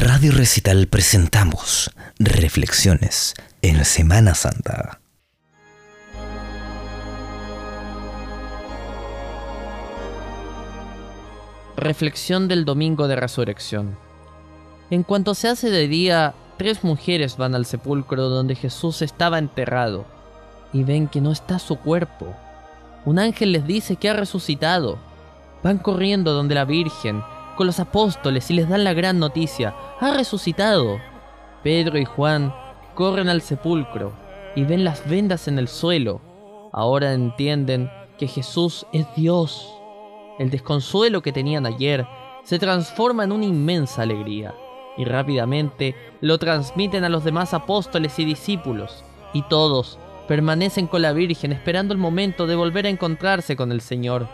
Radio Recital presentamos Reflexiones en Semana Santa. Reflexión del Domingo de Resurrección. En cuanto se hace de día, tres mujeres van al sepulcro donde Jesús estaba enterrado y ven que no está su cuerpo. Un ángel les dice que ha resucitado. Van corriendo donde la Virgen, con los apóstoles y les dan la gran noticia, ha resucitado. Pedro y Juan corren al sepulcro y ven las vendas en el suelo. Ahora entienden que Jesús es Dios el desconsuelo que tenían ayer se transforma en una inmensa alegría y rápidamente lo transmiten a los demás apóstoles y discípulos, y todos permanecen con la Virgen esperando el momento de volver a encontrarse con el Señor.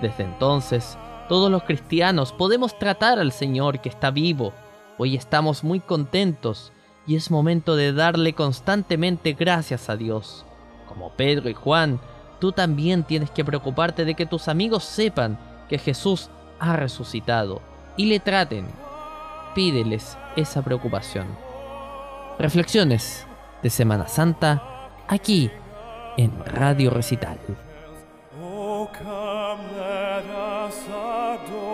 Desde entonces, todos los cristianos podemos tratar al Señor que está vivo. Hoy estamos muy contentos y es momento de darle constantemente gracias a Dios. Como Pedro y Juan, tú también tienes que preocuparte de que tus amigos sepan que Jesús ha resucitado y le traten. Pídeles esa preocupación. Reflexiones de Semana Santa aquí en Radio Recital. adore.